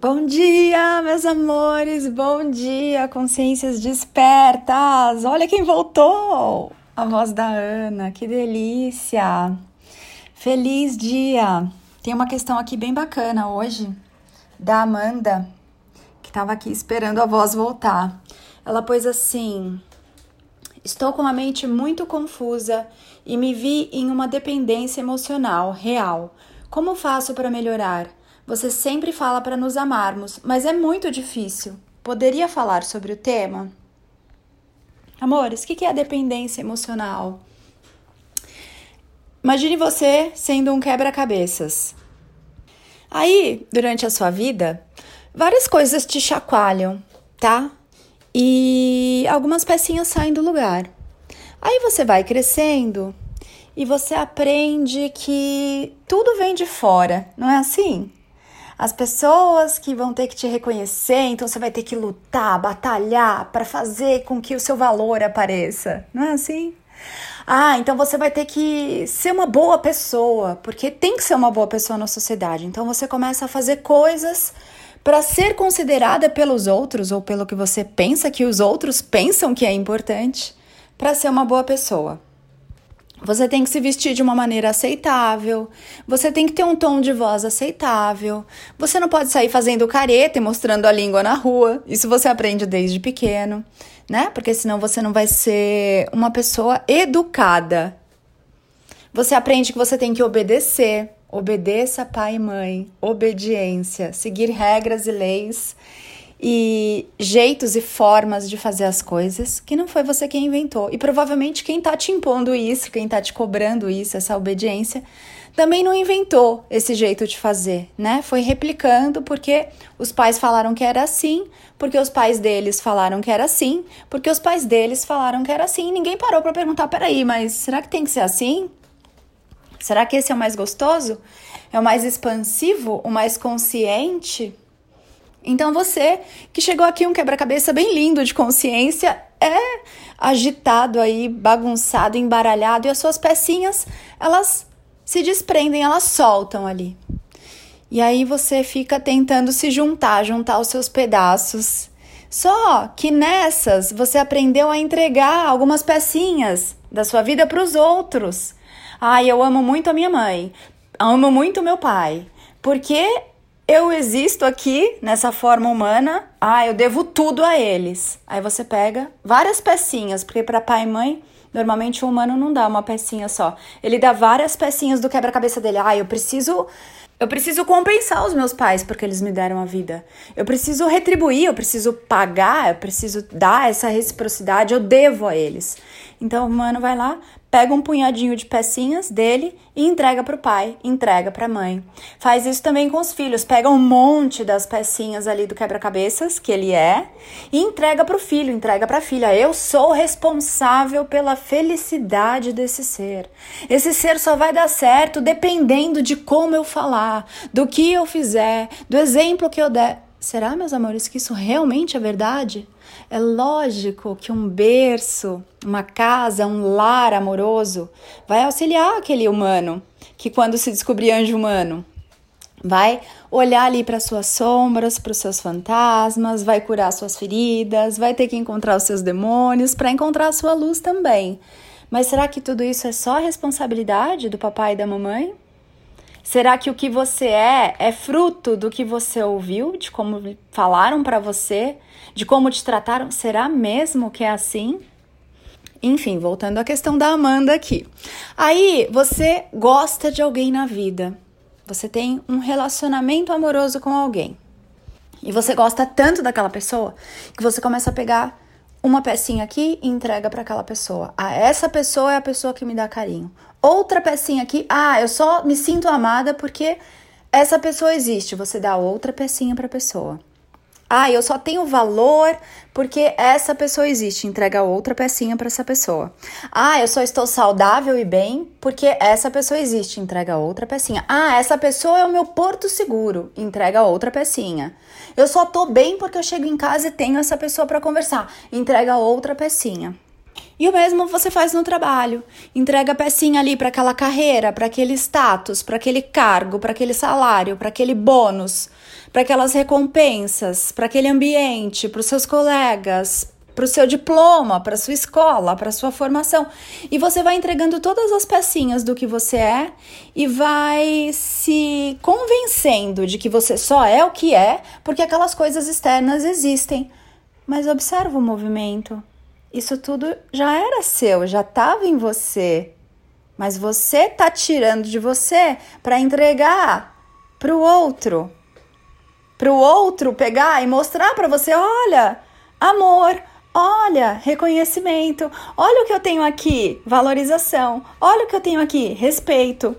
Bom dia, meus amores, bom dia, consciências despertas. Olha quem voltou! A voz da Ana, que delícia! Feliz dia! Tem uma questão aqui bem bacana hoje, da Amanda, que estava aqui esperando a voz voltar. Ela pôs assim: Estou com a mente muito confusa e me vi em uma dependência emocional real. Como faço para melhorar? Você sempre fala para nos amarmos, mas é muito difícil. Poderia falar sobre o tema? Amores, o que é a dependência emocional? Imagine você sendo um quebra-cabeças. Aí, durante a sua vida, várias coisas te chacoalham, tá? E algumas pecinhas saem do lugar. Aí você vai crescendo e você aprende que tudo vem de fora, não é assim? As pessoas que vão ter que te reconhecer, então você vai ter que lutar, batalhar para fazer com que o seu valor apareça. Não é assim? Ah, então você vai ter que ser uma boa pessoa, porque tem que ser uma boa pessoa na sociedade. Então você começa a fazer coisas para ser considerada pelos outros ou pelo que você pensa que os outros pensam que é importante para ser uma boa pessoa. Você tem que se vestir de uma maneira aceitável, você tem que ter um tom de voz aceitável, você não pode sair fazendo careta e mostrando a língua na rua. Isso você aprende desde pequeno, né? Porque senão você não vai ser uma pessoa educada. Você aprende que você tem que obedecer, obedeça pai e mãe, obediência, seguir regras e leis e jeitos e formas de fazer as coisas que não foi você quem inventou. E provavelmente quem tá te impondo isso, quem tá te cobrando isso, essa obediência, também não inventou esse jeito de fazer, né? Foi replicando porque os pais falaram que era assim, porque os pais deles falaram que era assim, porque os pais deles falaram que era assim. E ninguém parou para perguntar: peraí, mas será que tem que ser assim? Será que esse é o mais gostoso? É o mais expansivo? O mais consciente? Então você que chegou aqui um quebra-cabeça bem lindo de consciência é agitado aí, bagunçado, embaralhado e as suas pecinhas, elas se desprendem, elas soltam ali. E aí você fica tentando se juntar, juntar os seus pedaços. Só que nessas você aprendeu a entregar algumas pecinhas da sua vida para os outros. Ai, eu amo muito a minha mãe, amo muito meu pai, porque eu existo aqui nessa forma humana, ah, eu devo tudo a eles. Aí você pega várias pecinhas, porque para pai e mãe, normalmente o humano não dá uma pecinha só. Ele dá várias pecinhas do quebra-cabeça dele. Ah, eu preciso eu preciso compensar os meus pais porque eles me deram a vida. Eu preciso retribuir, eu preciso pagar, eu preciso dar essa reciprocidade, eu devo a eles. Então o humano vai lá, pega um punhadinho de pecinhas dele e entrega para o pai, entrega para a mãe. Faz isso também com os filhos, pega um monte das pecinhas ali do quebra-cabeças que ele é e entrega para o filho, entrega para a filha. Eu sou responsável pela felicidade desse ser. Esse ser só vai dar certo dependendo de como eu falar, do que eu fizer, do exemplo que eu der. Será, meus amores, que isso realmente é verdade? É lógico que um berço, uma casa, um lar amoroso vai auxiliar aquele humano que, quando se descobrir anjo humano, vai olhar ali para suas sombras, para os seus fantasmas, vai curar suas feridas, vai ter que encontrar os seus demônios para encontrar a sua luz também. Mas será que tudo isso é só responsabilidade do papai e da mamãe? Será que o que você é é fruto do que você ouviu, de como falaram para você, de como te trataram? Será mesmo que é assim? Enfim, voltando à questão da Amanda aqui. Aí você gosta de alguém na vida. Você tem um relacionamento amoroso com alguém. E você gosta tanto daquela pessoa que você começa a pegar uma pecinha aqui e entrega para aquela pessoa. Ah, essa pessoa é a pessoa que me dá carinho. Outra pecinha aqui, ah, eu só me sinto amada porque essa pessoa existe. Você dá outra pecinha para a pessoa. Ah, eu só tenho valor porque essa pessoa existe. Entrega outra pecinha para essa pessoa. Ah, eu só estou saudável e bem porque essa pessoa existe. Entrega outra pecinha. Ah, essa pessoa é o meu porto seguro. Entrega outra pecinha. Eu só tô bem porque eu chego em casa e tenho essa pessoa para conversar. Entrega outra pecinha. E o mesmo você faz no trabalho. Entrega pecinha ali para aquela carreira, para aquele status, para aquele cargo, para aquele salário, para aquele bônus para aquelas recompensas, para aquele ambiente, para os seus colegas, para o seu diploma, para sua escola, para sua formação. E você vai entregando todas as pecinhas do que você é e vai se convencendo de que você só é o que é, porque aquelas coisas externas existem. Mas observa o movimento. Isso tudo já era seu, já estava em você. Mas você tá tirando de você para entregar para o outro. Para o outro pegar e mostrar para você, olha, amor, Olha, reconhecimento. Olha o que eu tenho aqui, valorização. Olha o que eu tenho aqui, respeito.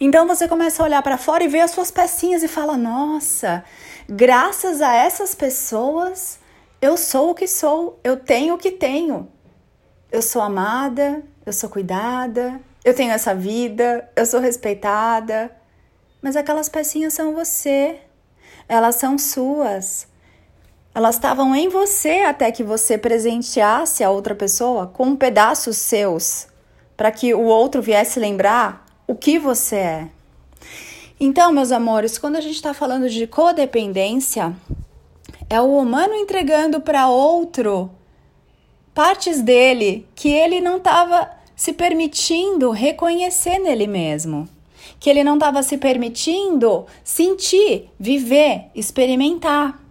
Então você começa a olhar para fora e ver as suas pecinhas e fala: "Nossa, graças a essas pessoas, eu sou o que sou, eu tenho o que tenho. Eu sou amada, eu sou cuidada, eu tenho essa vida, eu sou respeitada. Mas aquelas pecinhas são você. Elas são suas. Elas estavam em você até que você presenteasse a outra pessoa com pedaços seus, para que o outro viesse lembrar o que você é. Então, meus amores, quando a gente está falando de codependência, é o humano entregando para outro partes dele que ele não estava se permitindo reconhecer nele mesmo, que ele não estava se permitindo sentir, viver, experimentar.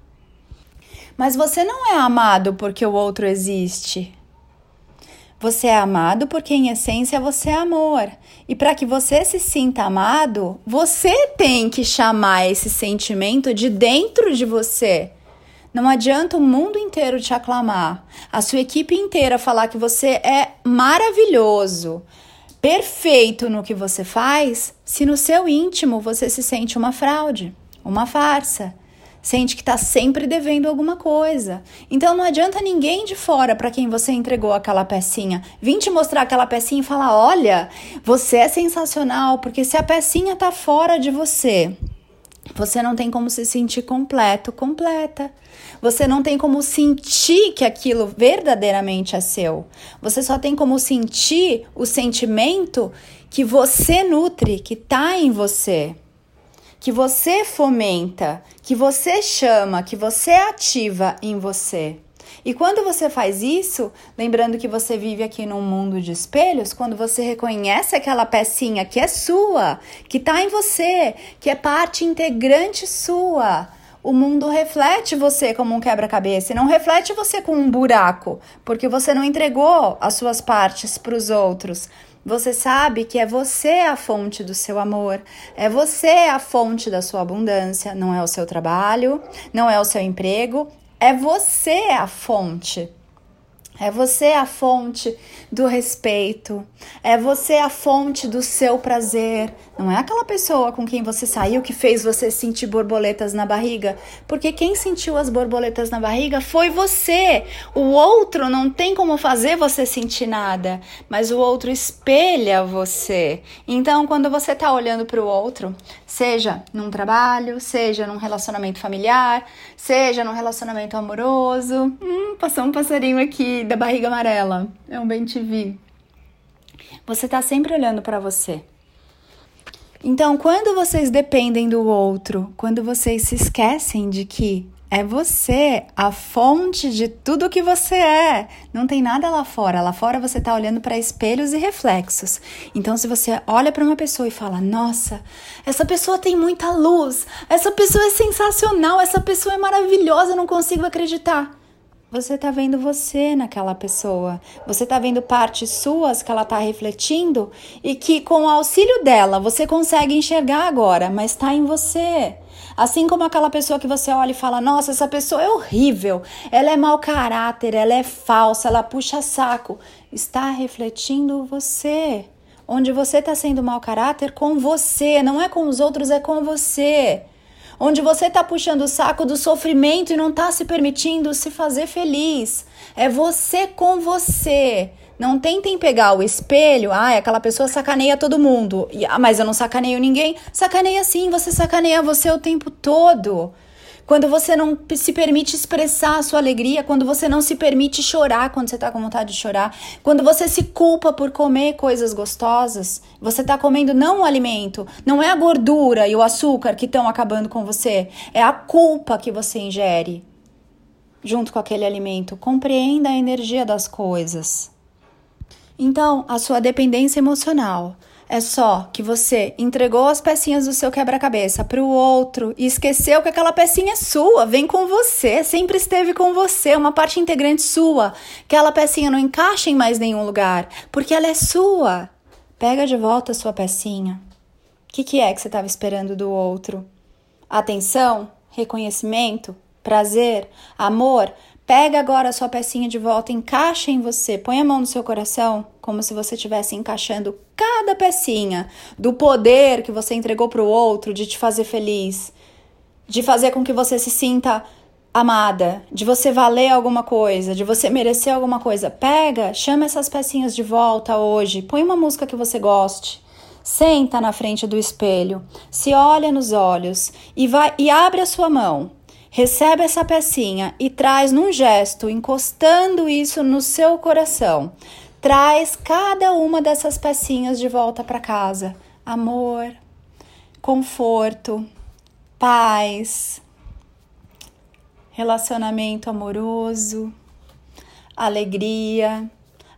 Mas você não é amado porque o outro existe. Você é amado porque, em essência, você é amor. E para que você se sinta amado, você tem que chamar esse sentimento de dentro de você. Não adianta o mundo inteiro te aclamar, a sua equipe inteira falar que você é maravilhoso, perfeito no que você faz, se no seu íntimo você se sente uma fraude, uma farsa sente que está sempre devendo alguma coisa. Então não adianta ninguém de fora para quem você entregou aquela pecinha vir te mostrar aquela pecinha e falar: olha, você é sensacional, porque se a pecinha está fora de você, você não tem como se sentir completo, completa. Você não tem como sentir que aquilo verdadeiramente é seu. Você só tem como sentir o sentimento que você nutre, que está em você que você fomenta, que você chama, que você ativa em você. E quando você faz isso, lembrando que você vive aqui num mundo de espelhos, quando você reconhece aquela pecinha que é sua, que está em você, que é parte integrante sua, o mundo reflete você como um quebra-cabeça e não reflete você com um buraco, porque você não entregou as suas partes para os outros. Você sabe que é você a fonte do seu amor, é você a fonte da sua abundância, não é o seu trabalho, não é o seu emprego, é você a fonte. É você a fonte do respeito, é você a fonte do seu prazer. Não é aquela pessoa com quem você saiu que fez você sentir borboletas na barriga, porque quem sentiu as borboletas na barriga foi você. O outro não tem como fazer você sentir nada, mas o outro espelha você. Então, quando você está olhando para o outro, seja num trabalho, seja num relacionamento familiar, seja num relacionamento amoroso, hum, passou um passarinho aqui da barriga amarela. É um bem te vi. Você está sempre olhando para você. Então, quando vocês dependem do outro, quando vocês se esquecem de que é você a fonte de tudo que você é. Não tem nada lá fora. Lá fora você está olhando para espelhos e reflexos. Então, se você olha para uma pessoa e fala: Nossa, essa pessoa tem muita luz, essa pessoa é sensacional, essa pessoa é maravilhosa, eu não consigo acreditar. Você está vendo você naquela pessoa. Você está vendo partes suas que ela está refletindo e que, com o auxílio dela, você consegue enxergar agora, mas está em você. Assim como aquela pessoa que você olha e fala: Nossa, essa pessoa é horrível, ela é mau caráter, ela é falsa, ela puxa saco. Está refletindo você. Onde você está sendo mau caráter com você, não é com os outros, é com você onde você está puxando o saco do sofrimento e não está se permitindo se fazer feliz. É você com você. Não tentem pegar o espelho, ah, aquela pessoa sacaneia todo mundo, ah, mas eu não sacaneio ninguém. Sacaneia sim, você sacaneia você o tempo todo. Quando você não se permite expressar a sua alegria, quando você não se permite chorar quando você está com vontade de chorar, quando você se culpa por comer coisas gostosas, você está comendo não o alimento, não é a gordura e o açúcar que estão acabando com você, é a culpa que você ingere junto com aquele alimento. Compreenda a energia das coisas. Então, a sua dependência emocional é só que você entregou as pecinhas do seu quebra-cabeça para o outro e esqueceu que aquela pecinha é sua, vem com você, sempre esteve com você, uma parte integrante sua. Aquela pecinha não encaixa em mais nenhum lugar, porque ela é sua. Pega de volta a sua pecinha. O que, que é que você estava esperando do outro? Atenção? Reconhecimento? Prazer? Amor? Pega agora a sua pecinha de volta, encaixa em você, põe a mão no seu coração, como se você estivesse encaixando cada pecinha do poder que você entregou para o outro de te fazer feliz, de fazer com que você se sinta amada, de você valer alguma coisa, de você merecer alguma coisa. Pega, chama essas pecinhas de volta hoje, põe uma música que você goste. Senta na frente do espelho, se olha nos olhos e vai e abre a sua mão recebe essa pecinha e traz num gesto, encostando isso no seu coração. Traz cada uma dessas pecinhas de volta para casa. Amor, conforto, paz, relacionamento amoroso, alegria,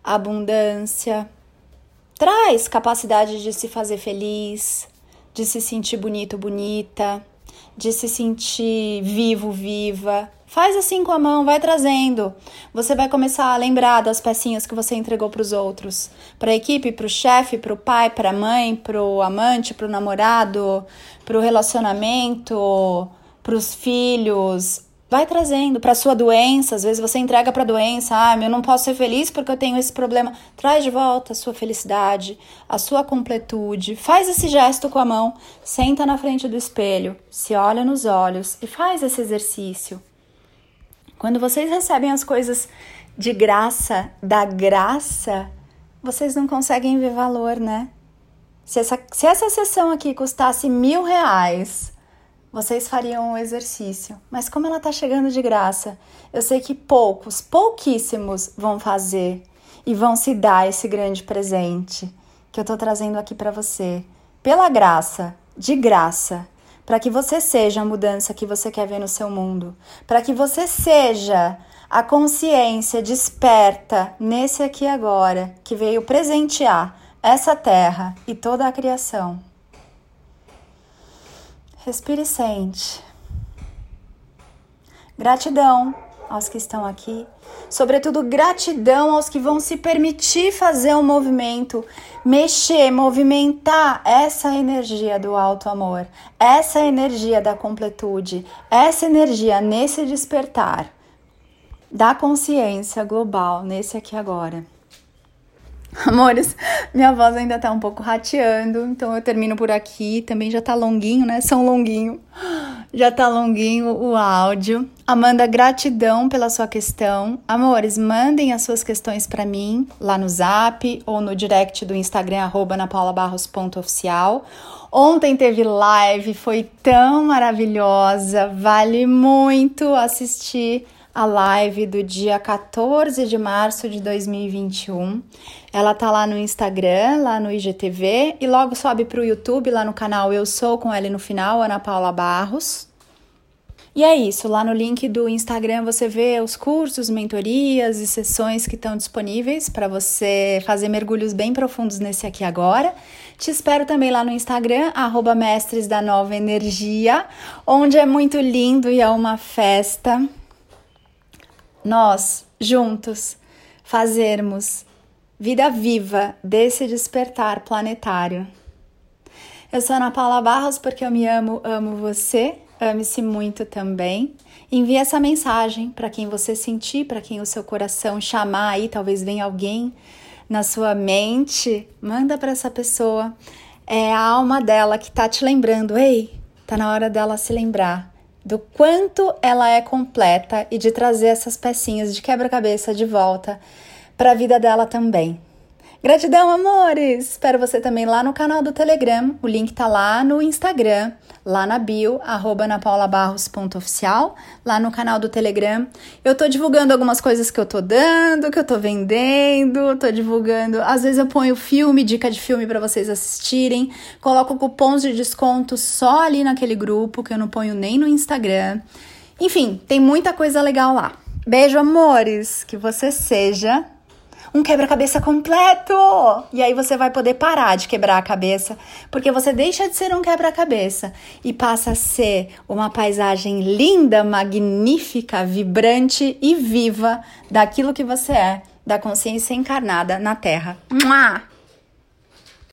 abundância. Traz capacidade de se fazer feliz, de se sentir bonito, bonita de se sentir vivo, viva. Faz assim com a mão, vai trazendo. Você vai começar a lembrar das pecinhas que você entregou para os outros, para a equipe, para o chefe, para o pai, para a mãe, para o amante, para o namorado, para o relacionamento, para os filhos. Vai trazendo para sua doença, às vezes você entrega para a doença, ah, eu não posso ser feliz porque eu tenho esse problema. Traz de volta a sua felicidade, a sua completude. Faz esse gesto com a mão, senta na frente do espelho, se olha nos olhos e faz esse exercício. Quando vocês recebem as coisas de graça, da graça, vocês não conseguem ver valor, né? Se essa, se essa sessão aqui custasse mil reais, vocês fariam o exercício. Mas como ela está chegando de graça, eu sei que poucos, pouquíssimos vão fazer e vão se dar esse grande presente que eu estou trazendo aqui para você. Pela graça, de graça, para que você seja a mudança que você quer ver no seu mundo, para que você seja a consciência desperta nesse aqui agora que veio presentear essa terra e toda a criação. Respire e sente. Gratidão aos que estão aqui, sobretudo gratidão aos que vão se permitir fazer um movimento, mexer, movimentar essa energia do alto amor, essa energia da completude, essa energia nesse despertar da consciência global, nesse aqui agora. Amores, minha voz ainda tá um pouco rateando, então eu termino por aqui. Também já tá longuinho, né? São longuinho. Já tá longuinho o áudio. Amanda, gratidão pela sua questão. Amores, mandem as suas questões para mim lá no Zap ou no direct do Instagram arroba napaulabarros.oficial. Ontem teve live, foi tão maravilhosa, vale muito assistir a live do dia 14 de março de 2021. Ela tá lá no Instagram, lá no IGTV e logo sobe para o YouTube, lá no canal Eu Sou com L no final, Ana Paula Barros. E é isso, lá no link do Instagram você vê os cursos, mentorias e sessões que estão disponíveis para você fazer mergulhos bem profundos nesse aqui agora. Te espero também lá no Instagram, arroba Mestres da Nova Energia, onde é muito lindo e é uma festa nós, juntos, fazermos vida viva desse despertar planetário. Eu sou Ana Paula Barros porque eu me amo, amo você, ame-se muito também. Envie essa mensagem para quem você sentir, para quem o seu coração chamar aí, talvez venha alguém na sua mente, manda para essa pessoa. É a alma dela que tá te lembrando, ei, tá na hora dela se lembrar do quanto ela é completa e de trazer essas pecinhas de quebra-cabeça de volta para a vida dela também. Gratidão, amores! Espero você também lá no canal do Telegram. O link tá lá no Instagram, lá na bio, arroba napaulabarros.oficial, lá no canal do Telegram. Eu tô divulgando algumas coisas que eu tô dando, que eu tô vendendo, tô divulgando. Às vezes eu ponho filme, dica de filme para vocês assistirem, coloco cupons de desconto só ali naquele grupo, que eu não ponho nem no Instagram. Enfim, tem muita coisa legal lá. Beijo, amores! Que você seja um quebra-cabeça completo. E aí você vai poder parar de quebrar a cabeça, porque você deixa de ser um quebra-cabeça e passa a ser uma paisagem linda, magnífica, vibrante e viva daquilo que você é, da consciência encarnada na Terra. Mua!